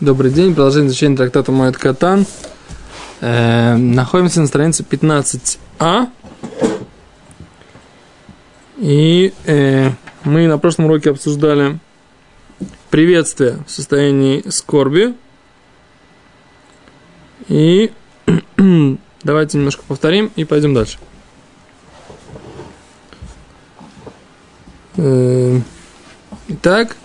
Добрый день, продолжение изучения трактата Моэт Катан. Э, находимся на странице 15а. И э, мы на прошлом уроке обсуждали приветствие в состоянии скорби. И давайте немножко повторим и пойдем дальше. Э, итак,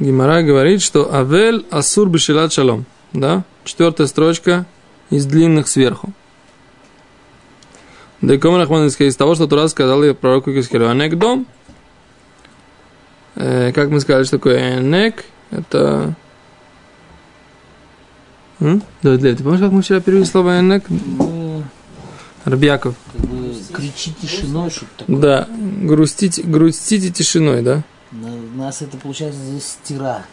Гимара говорит, что Авель Асур Бешилат Шалом. Да? Четвертая строчка из длинных сверху. Деком Рахман из того, что Тура сказал я пророку Кискелю. Анек дом. Э, как мы сказали, что такое Энек? Это... М? Давид Лев, ты помнишь, как мы вчера перевели слово Энек? Рабьяков. Как бы кричи тишиной, что-то такое. Да, грустите, грустите тишиной, да? Нас это получается здесь стира.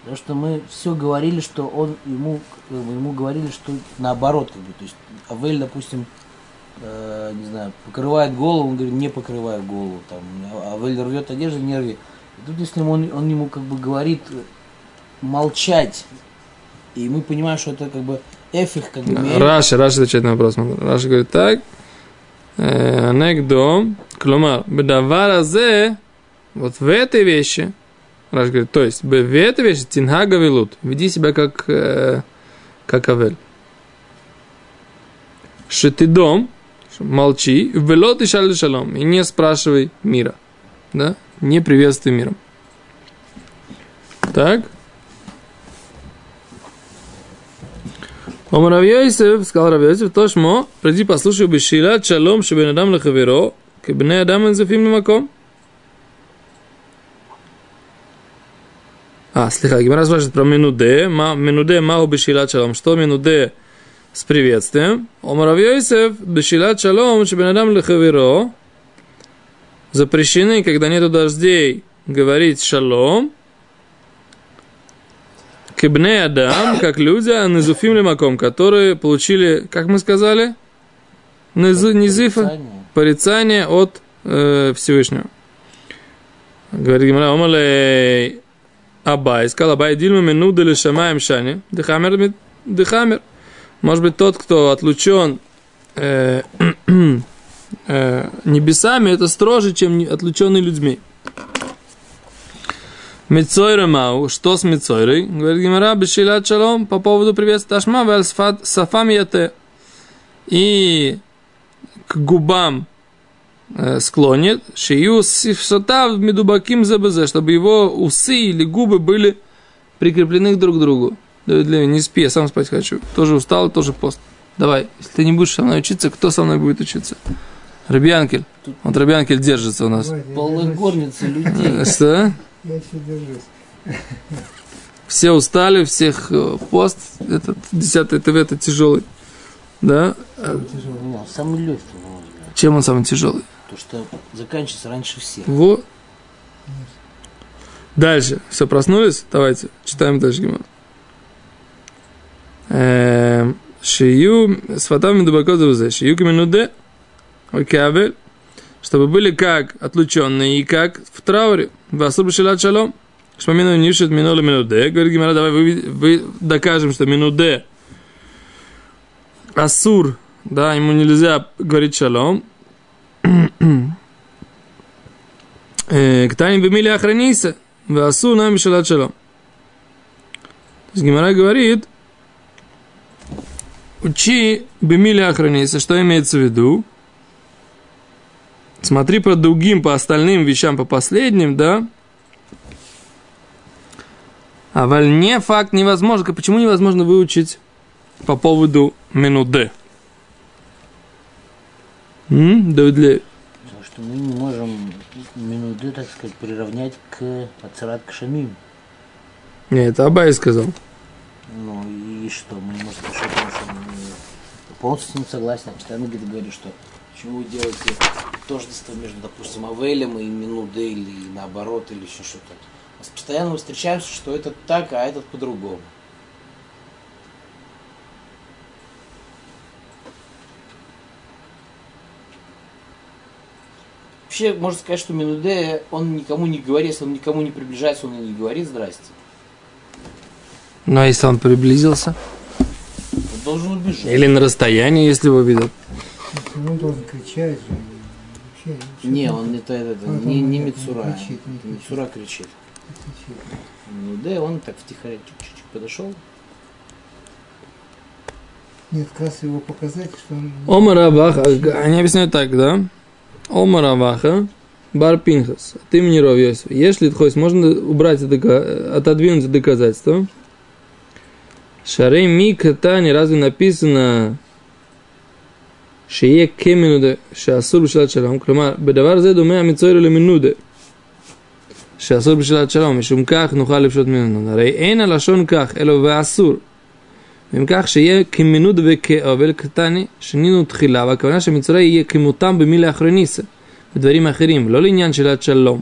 Потому что мы все говорили, что он ему, ему говорили, что наоборот, как бы, то есть Авель, допустим, э, не знаю, покрывает голову, он говорит, не покрывай голову, там, Авель рвет одежду, не рви. И тут, если он, он ему как бы говорит молчать, и мы понимаем, что это как бы эфих, как бы... Раши, Раши отвечает на вопрос. Раши говорит так. э, Анекдом. Клумар. Бедавара зе. Вот в этой вещи, Раш говорит, то есть, в этой вещи тинга гавилут, веди себя как, э, как авель. Шетидом, молчи, велот и шаль шалом, и не спрашивай мира, да, не приветствуй миром. Так. Омар Равьёйсев, сказал Равьёйсев, то шмо, приди послушай бы шилат шалом шебен адам лахаверо, кебне адам энзефим маком. А, слегка, Гимара спрашивает про Менуде. Ма, Менуде мау бешилат шалом. Что Менуде с приветствием? Омар Рав Йосеф, бешилат шалом шебен адам лехаверо. Запрещены, когда нету дождей, говорить шалом. Кебне Адам, как люди, а Низуфим Лемаком, которые получили, как мы сказали, Низифа, Порицание. от э, Всевышнего. Говорит Гимара, Омале Абай, сказал Абай, Дильма Менуда или Шамаем Шани, Дехамер, Дехамер. Может быть, тот, кто отлучен э, э, небесами, это строже, чем отлученный людьми. Мицойра Мау, что с Мицойрой? Говорит Гимара, Бешилат Шалом, по поводу приветствия Ташма, Сафам Яте. И к губам склонит, Шию Сифсотав Медубаким ЗБЗ, чтобы его усы или губы были прикреплены друг к другу. Леви, не спи, я сам спать хочу. Тоже устал, тоже пост. Давай, если ты не будешь со мной учиться, кто со мной будет учиться? Рабианкель. Вот Рабианкель держится у нас. Давайте, я Полная держусь. горница людей. Что? Я еще держусь. Все устали, всех э, пост, этот 10 ТВ это тяжелый. Да? А Ну, самый легкий. Чем он самый тяжелый? То, что заканчивается раньше всех. Вот. Дальше. Все, проснулись? Давайте, читаем дальше Гимон. Эм, Шию с фатами дубако завузе. Шию каменуде. Окабель. Чтобы были как отлученные и как в трауре. Васур башилат шалом. Шмамину нишет минула минуде. Говорит Гимара, давай вы, вы докажем, что минуде Асур, да, ему нельзя говорить шалом. Э, Ктаним бемили охраниса, васу нам мишалат шалом. То есть Гимара говорит, учи бемили охраниса, что имеется в виду? Смотри по другим, по остальным вещам, по последним, да? А вольне факт невозможно. Почему невозможно выучить по поводу минуде? М? Давид Леви. Что мы не можем минуты, так сказать, приравнять к Ацарат Кшамим. Не, это Абай сказал. Ну и что, мы не можем решить, потому что мы полностью с ним согласен. Я постоянно где-то говорю, что почему вы делаете тождество между, допустим, Авелем и Минуде или наоборот, или еще что-то. Нас постоянно мы встречаемся, что этот так, а этот по-другому. Вообще, можно сказать, что Минуде, он никому не говорит, если он никому не приближается, он и не говорит «здрасте». Ну, а если он приблизился? Он должен убежать. Или на расстоянии, если его видят? Он должен кричать же. Вообще, Не, он это, это, это, Он не, не не Мицура. кричит, не кричит. Мицура кричит. кричит? Ну да, он так втихаря чуть-чуть подошел. Нет, как раз его показать, что он... Омар Аваха, они объясняют так, да? Омар Аваха, ты мне от имени Ров Йосифа. Если хоть можно убрать, это отодвинуть доказательство. Шарей Мика Тани, разве написано что Шие Кеминуде, Шасур Бешилат Шалам, Клюмар, Бедавар Зе Думе Амицойру Леминуде. Шасур Бешилат Шалам, Мишум Ках, Нухали Пшот Минуну. Рей Эйна Лашон Ках, Эло Васур. ואם כך שיהיה כמנוד וכאבל קטני, שנינו תחילה, והכוונה שהמצורע יהיה כמותם במילה אחרניסה, בדברים אחרים, לא לעניין שאלת שלום.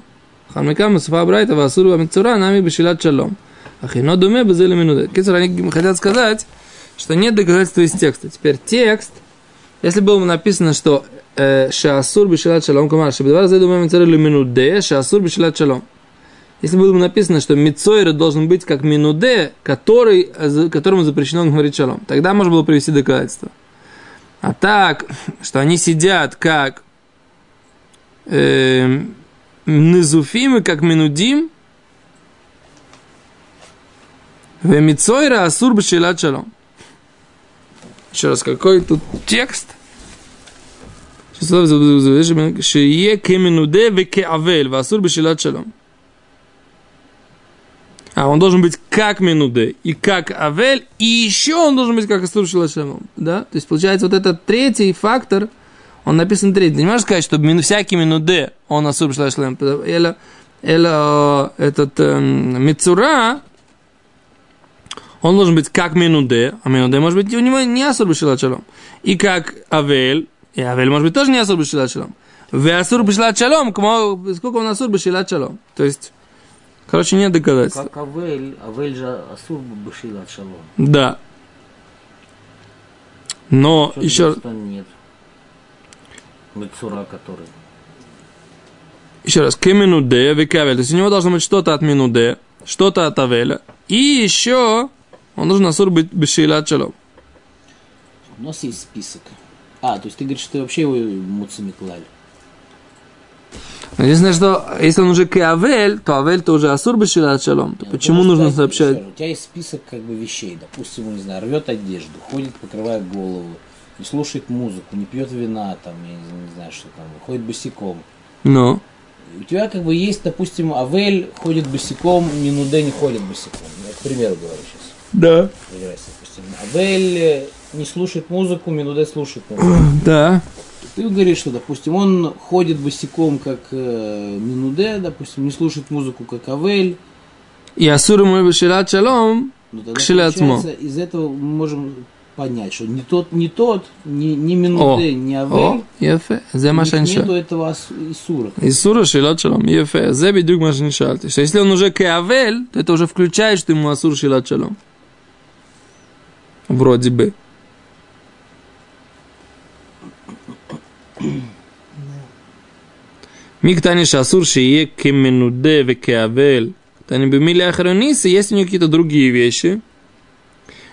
אחר מכאן מוספה הברייתא ואסור במצורע נמי בשאלת שלום. אך אינו דומה בזה למנודה. קיצור, они хотят сказать, что нет доказательства из текста. Теперь текст, если было бы написано, что э, шаасур бешилат шалом, камар, шабедвар зайду маме царю минуде, шаасур бешилат шалом. если было бы написано, что Мицойра должен быть как Минуде, который, которому запрещено говорить шалом, тогда можно было привести доказательство. А так, что они сидят как э, Незуфим и как Минудим, в Мицойра Асур Башилат Шалом. Еще раз, какой тут текст? Шие кеминуде ве кеавель, васур бешилат шалом. А он должен быть как Минуде и как Авель, и еще он должен быть как Астур Шалашемом. Да? То есть, получается, вот этот третий фактор, он написан третий. Не можешь сказать, что всякий Минуде, он Астур Шалашемом. Или, или этот эм, Мицура, он должен быть как Минуде, а Минуде может быть у него не Асур Шалашемом. И как Авель, и Авель может быть тоже не Асур Шалашемом. В Асур кому- сколько он Асур Бешилат Шалом. То есть, короче, нет доказательств. Как Авель, Авель же Асур Башила от Шалом. Да. Но Что еще, что нет. Мицура, который. еще раз, к минуде векавель. То есть у него должно быть что-то от минуде, что-то от авеля. И еще он должен асур быть бешилат шалом. У нас есть список. А, то есть ты говоришь, что ты вообще его муцами клали. Но Единственное, что если он уже к авель, то авель то уже асур бешилат шалом. То Нет, почему ну, нужно сообщать? У тебя есть список как бы вещей. Допустим, не знаю, рвет одежду, ходит, покрывая голову, не слушает музыку, не пьет вина, там, я не, не знаю, что там, ходит босиком. Ну, У тебя как бы есть, допустим, Авель ходит босиком, Минуде не ходит босиком. Я, к примеру, говорю сейчас. да. Допустим. Авель э, не слушает музыку, Минуде слушает музыку. Да. Ты говоришь, что, допустим, он ходит босиком, как э, Минуде, допустим, не слушает музыку, как Авель. И Асур мой бешилат шалом ну, кшилатмо. Из этого мы можем понять, что не тот, не тот, не, не Минуде, о, не Авель. О, ефе, зе машанша. Нету этого Исура. Исура шилат шалом, ефе, зе бедюк машаншалти. Что если он уже к Авель, то это уже включает, что ему Асур шилат шалом. Вроде бы. Мигтани шасур шие кеменуде векеавель. Тани бемили ахронисы, есть у него какие-то другие вещи.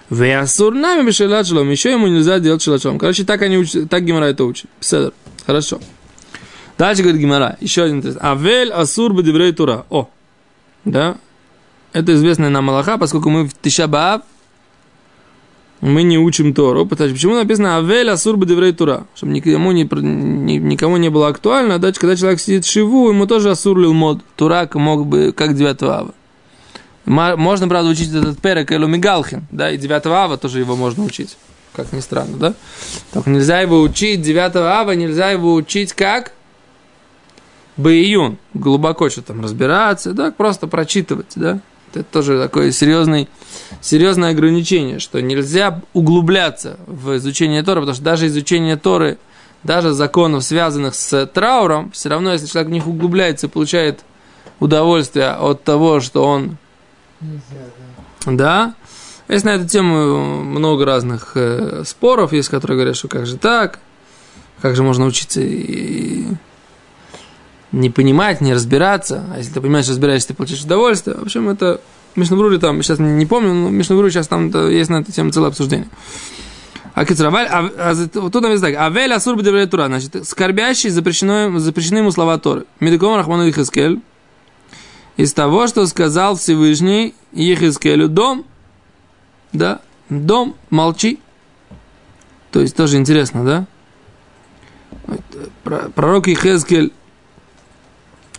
Веасур нами бешелат шалом. Еще ему нельзя делать шелат шалом. Короче, так они учат, так Гимара это учит. Седр. Хорошо. Дальше говорит Гимара. Еще один интересный. Авель асур бедеврей тура. О. Да? Это известная нам Аллаха, поскольку мы в Тишабаав мы не учим Тору. Потому Почему написано Авель асур бедеврей тура? Чтобы никому не, никому не было актуально. Дальше, когда человек сидит в шиву, ему тоже асур мод. Турак мог бы, как 9 ава. Можно, правда, учить этот перек Элу Мигалхин, да, и 9 ава тоже его можно учить. Как ни странно, да? Только нельзя его учить 9 ава, нельзя его учить как? Баиюн. Глубоко что там разбираться, да, просто прочитывать, да. Это тоже такое серьезный, серьезное ограничение, что нельзя углубляться в изучение Торы, потому что даже изучение Торы, даже законов, связанных с трауром, все равно, если человек в них углубляется и получает удовольствие от того, что он Нельзя, да. да. Есть на эту тему много разных э, споров, есть, которые говорят, что как же так, как же можно учиться и не понимать, не разбираться, а если ты понимаешь, разбираешься, ты получаешь удовольствие. В общем, это Мишнабрури там, сейчас не помню, но Мишнабрури сейчас там да, есть на эту тему целое обсуждение. А Кицраваль, а, а, тут есть так, Авель Асур Тура, значит, скорбящий запрещено, запрещены ему слова Торы. Медиком Рахману Ихискель, из того, что сказал Всевышний Ихискелю, дом, да, дом, молчи. То есть тоже интересно, да? Пророк Ихескель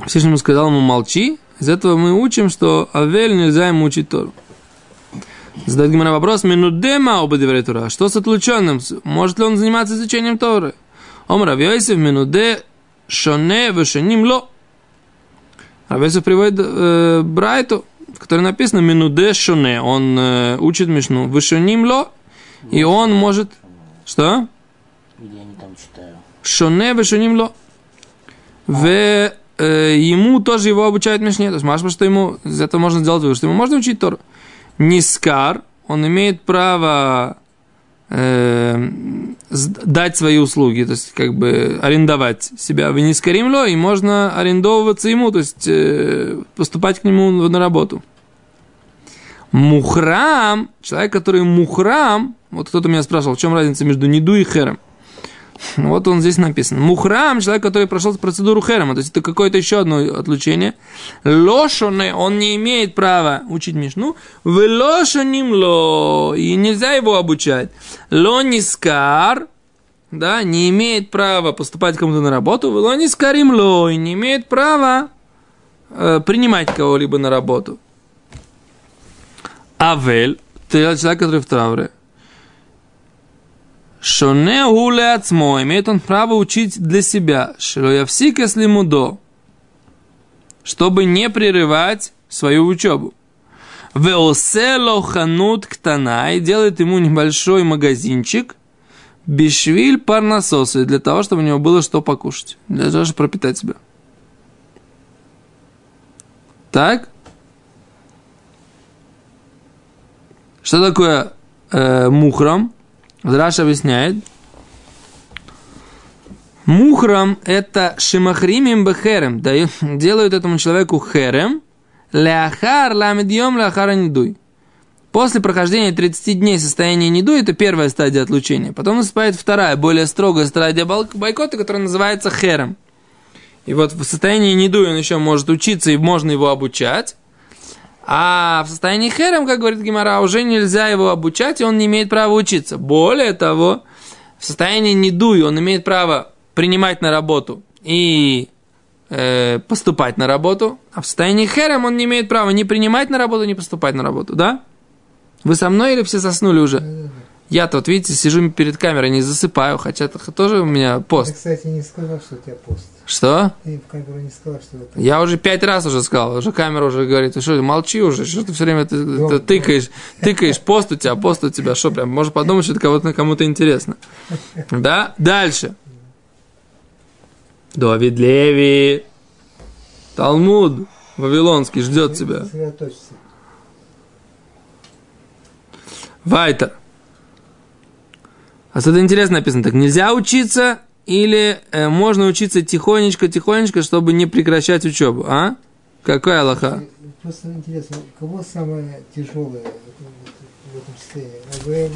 Всевышнему сказал ему молчи. Из этого мы учим, что Авель нельзя ему учить Тору. Задает Гимара вопрос, минудема оба Тура. Что с отлученным? Может ли он заниматься изучением Торы? Ом Равьойсев минуде шоне вешаним ло. Равьойсев приводит э, Брайту, в которой написано минуде шоне. Он э, учит Мишну. Вешаним ло. И он может... Что? Где они там читаю? Шоне вешаним ло. В ему тоже его обучают Мишне. То есть, машма, что ему, из этого можно сделать вывод, что ему можно учить Тору. Нискар, он имеет право э, дать свои услуги, то есть как бы арендовать себя в Нискаримло, и можно арендовываться ему, то есть э, поступать к нему на работу. Мухрам, человек, который мухрам, вот кто-то меня спрашивал, в чем разница между Ниду и Хером. Вот он здесь написан. Мухрам, человек, который прошел процедуру херема, то есть это какое-то еще одно отлучение. Лошоне, он не имеет права учить Мишну. В лошоним ло, и нельзя его обучать. Лонискар, да, не имеет права поступать кому-то на работу. В лонискарим ло, и не имеет права э, принимать кого-либо на работу. Авель, ты человек, который в трауре. Шоне гуле ацмо, имеет он право учить для себя, шилоявсик если мудо, чтобы не прерывать свою учебу. Веосело ханут ктана и делает ему небольшой магазинчик, бешвиль парнасосы, для того, чтобы у него было что покушать, для того, чтобы пропитать себя. Так? Что такое э, мухрам? Раш объясняет. Мухрам – это шимахримим бехерем. Делают этому человеку херем. Ляхар ламедьем ляхара недуй. После прохождения 30 дней состояния недуй – это первая стадия отлучения. Потом наступает вторая, более строгая стадия бойкота, которая называется херем. И вот в состоянии недуй он еще может учиться и можно его обучать. А в состоянии херем, как говорит Гимара, уже нельзя его обучать, и он не имеет права учиться. Более того, в состоянии недуи он имеет право принимать на работу и э, поступать на работу, а в состоянии херем он не имеет права ни принимать на работу, ни поступать на работу, да? Вы со мной или все заснули уже? Я-то, вот видите, сижу перед камерой, не засыпаю, хотя это тоже у меня пост. Ты, кстати, не сказал, что у тебя пост. Что? Ты в камеру не сказал, что это... Я уже пять раз уже сказал, уже камера уже говорит, ты что, молчи уже, что ты все время ты, ты тыкаешь, тыкаешь, пост у тебя, пост у тебя, что прям, можно подумать, что это кого-то кому-то интересно. Да? Дальше. Давид Леви, Талмуд, Вавилонский ждет тебя. Вайтер. А что-то интересно написано. Так нельзя учиться или э, можно учиться тихонечко, тихонечко, чтобы не прекращать учебу, а? Какая Аллаха? Просто интересно, кого самое тяжелое в этом состоянии?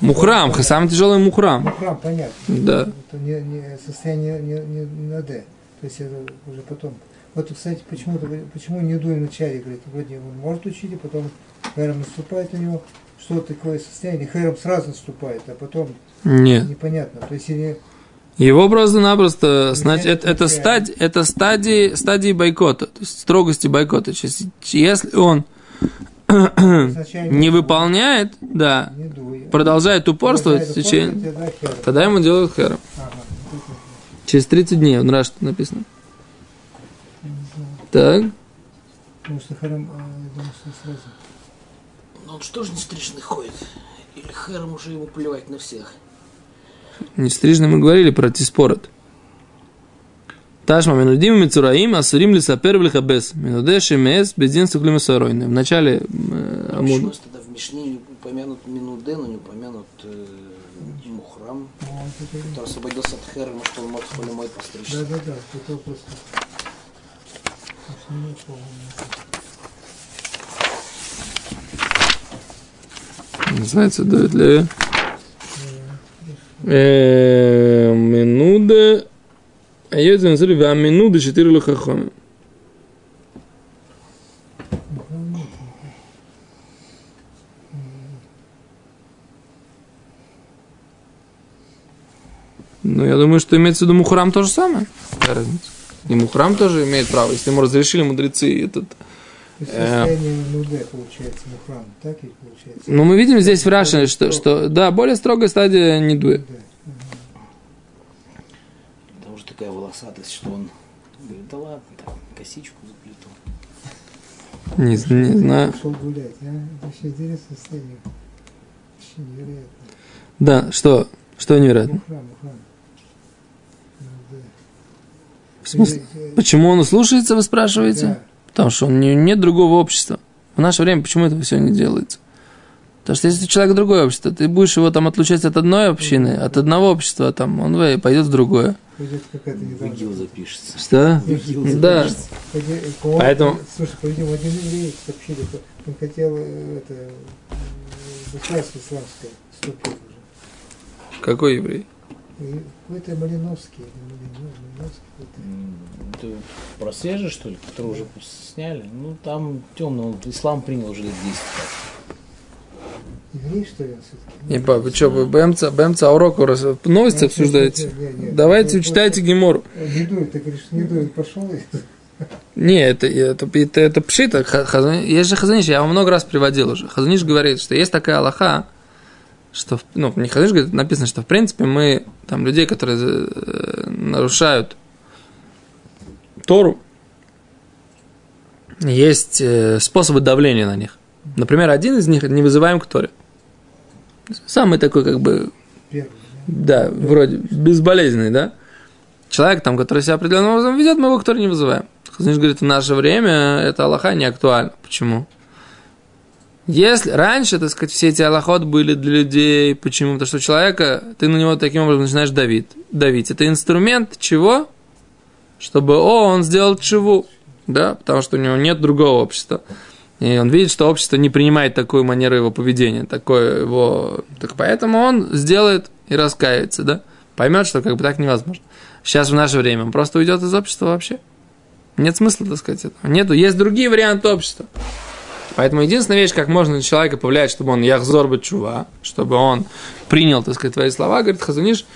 Мухрам, самый тяжелый мухрам. Мухрам, понятно. Да. Это не, не, состояние не, не, не на Д. То есть это уже потом. Вот, кстати, почему-то, почему не дуй вначале, говорит, вроде он может учить, а потом Хэром наступает на него. Что такое состояние? Хэром сразу наступает, а потом Нет. непонятно. То есть или Его просто-напросто, значит, Нельзя это, это, стадия, это стадии, стадии бойкота, то есть строгости бойкота. Если он не выполняет, да, продолжает упорствовать в течение, тогда ему делают это. Через 30 дней, он раз написано. Так. Потому что Хэром, а, я думаю, что сразу. Но он что же не стрижный ходит? Или Хэром уже ему плевать на всех? Не стрижно мы говорили про Тиспорот. Ташма минудим мицураим, асурим ли сапер в лихабес. Минуде шемес, бездин суклим соройны. В начале э, Почему Амуд. у нас тогда в Мишне не упомянут Минуде, но не упомянут э, Мухрам, Ну, который освободился от Хэрема, что он может холемой постричься. Да, да, да, это просто. Уж не помню. Называется Леви. Э, Минуда. А я это называю а минуда четыре лохахоми. Ну, я думаю, что имеется в виду Мухрам то же самое. И Мухрам тоже имеет право. Если ему разрешили мудрецы этот... То есть состояние нуде получается, мухрам, так и получается? Ну, мы видим здесь в Раши, что, что, да, более строгая стадия не дуэ. Да. Потому что такая волосатость, что он говорит, да ладно, так, косичку заплету. Не, не знаю. Пошел гулять, а? Это вообще интересное состояние. Вообще невероятно. Да, что? Что невероятно? Мухрам, мухрам. Нуде. В смысле? Почему он слушается, вы спрашиваете? Да. Потому что он не, нет другого общества. В наше время почему этого все не делается? Потому что если человек другое общество, ты будешь его там отлучать от одной общины, от одного общества, там, он пойдет в другое. Пойдет какая-то В недавно. запишется. Что? Да. Пойди- по-моему, Поэтому- Слушай, по-видимому, один еврей сообщили, он хотел э, это, э, государство исламское вступить уже. Какой еврей? И Какой-то Малиновский, Малиновский какой-то. Ты про свежий, что ли, который уже сняли? Ну, там темно, он ислам принял уже лет 10 как. Еврей, что ли, все-таки? Не, пап, вы что, вы БМЦ, БМЦ урока раз- новости обсуждаете? Давайте учитайте гемор. Не дует, ты говоришь, не дует, пошел. Не, это, это, это, это пшита. Хазаниш, я вам много раз приводил уже. Хазаниш говорит, что есть такая Аллаха, что, в- ну, не Хазаниш говорит, написано, что в принципе мы, там, людей, которые э, нарушают Тору, есть э, способы давления на них. Например, один из них не вызываем к Торе. Самый такой, как бы, Первый, да, вроде безболезненный, да? Человек, там, который себя определенным образом ведет, мы его к Торе не вызываем. Хазаниш говорит, в наше время это Аллаха не актуально. Почему? Если раньше, так сказать, все эти аллахот были для людей, почему? Потому что человека, ты на него таким образом начинаешь давить. давить. Это инструмент чего? Чтобы, о, он сделал чего? Да, потому что у него нет другого общества. И он видит, что общество не принимает такую манеру его поведения, такое его... Так поэтому он сделает и раскается, да? Поймет, что как бы так невозможно. Сейчас в наше время он просто уйдет из общества вообще. Нет смысла, так сказать, этого. Нету. Есть другие варианты общества. Поэтому единственная вещь, как можно на человека повлиять, чтобы он яхзор бы чува, чтобы он принял, так сказать, твои слова, говорит Хазуниш,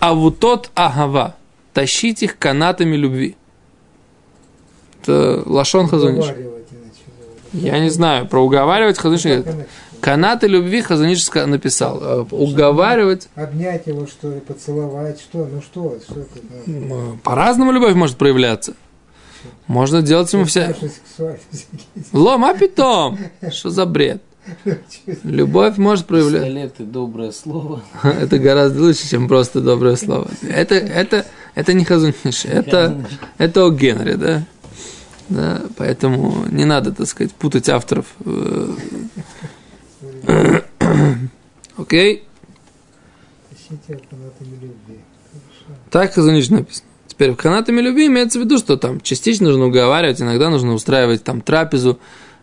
а вот тот агава, тащить их канатами любви. Это Лашон Хазуниш. Я не знаю, про уговаривать Хазуниш говорит, конечно. канаты любви Хазуниш написал. Э, Уговаривать, Обнять его, что ли, поцеловать, что? Ну что, что? Ну, по-разному любовь может проявляться. Можно делать ему вся... Сексуальность. Лом, а питом? Что за бред? Любовь может проявляться. Пистолеты, доброе слово. Это гораздо лучше, чем просто доброе слово. Это, это, это не Хазуниш, это, это о Генри, да? Да, поэтому не надо, так сказать, путать авторов. Э, Окей? Так Хазуниш написано. Теперь в канатами любви имеется в виду, что там частично нужно уговаривать, иногда нужно устраивать там трапезу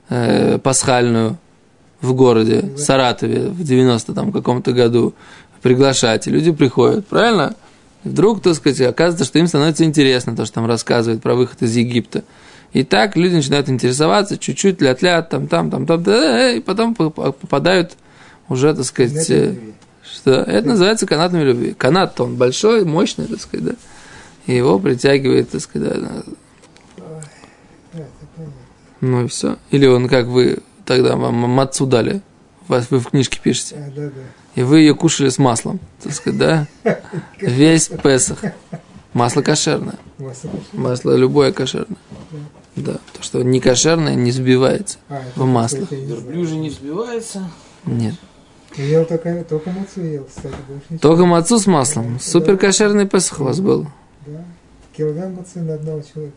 э, пасхальную в городе Саратове в 90 там каком-то году, приглашать, и люди приходят, правильно? И вдруг, так сказать, оказывается, что им становится интересно то, что там рассказывают про выход из Египта. И так люди начинают интересоваться, чуть-чуть, ля-ля, там, там, там, там, да, и потом по- по- попадают уже, так сказать, э, что это называется канатами любви. Канат он большой, мощный, так сказать, да. И его притягивает, так сказать, ну и все. Или он, как вы тогда вам мацу дали, вас вы в книжке пишете, А, да, да. и вы ее кушали с маслом, так сказать, да? Весь Песах. Масло кошерное. Масло любое кошерное. Да, то, что не кошерное, не сбивается. А, В масло. я. Верблюжий не взбивается. Нет. Я ел только, только мацу ел, кстати, больше ничего. Только мацу с маслом. Супер кошерный Песах у вас был. Да. Килограмм мацы на одного человека.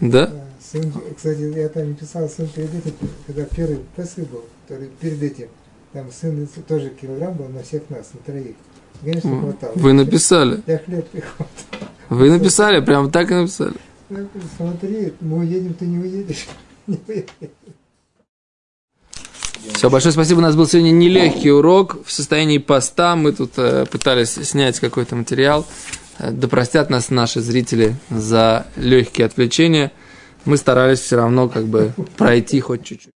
Да? Да. Сын, кстати, я там писал, сын перед этим, когда первый Песах был, который перед этим, там сын тоже килограмм был на всех нас, на троих. Конечно, хватало. Вы написали. Я хлеб прихватил. Вы написали, прям так и написали. Говорю, Смотри, мы уедем, ты не уедешь. Не уедешь. Все, большое спасибо. У нас был сегодня нелегкий урок в состоянии поста. Мы тут э, пытались снять какой-то материал. Э, да простят нас наши зрители за легкие отвлечения. Мы старались все равно как бы пройти хоть чуть-чуть.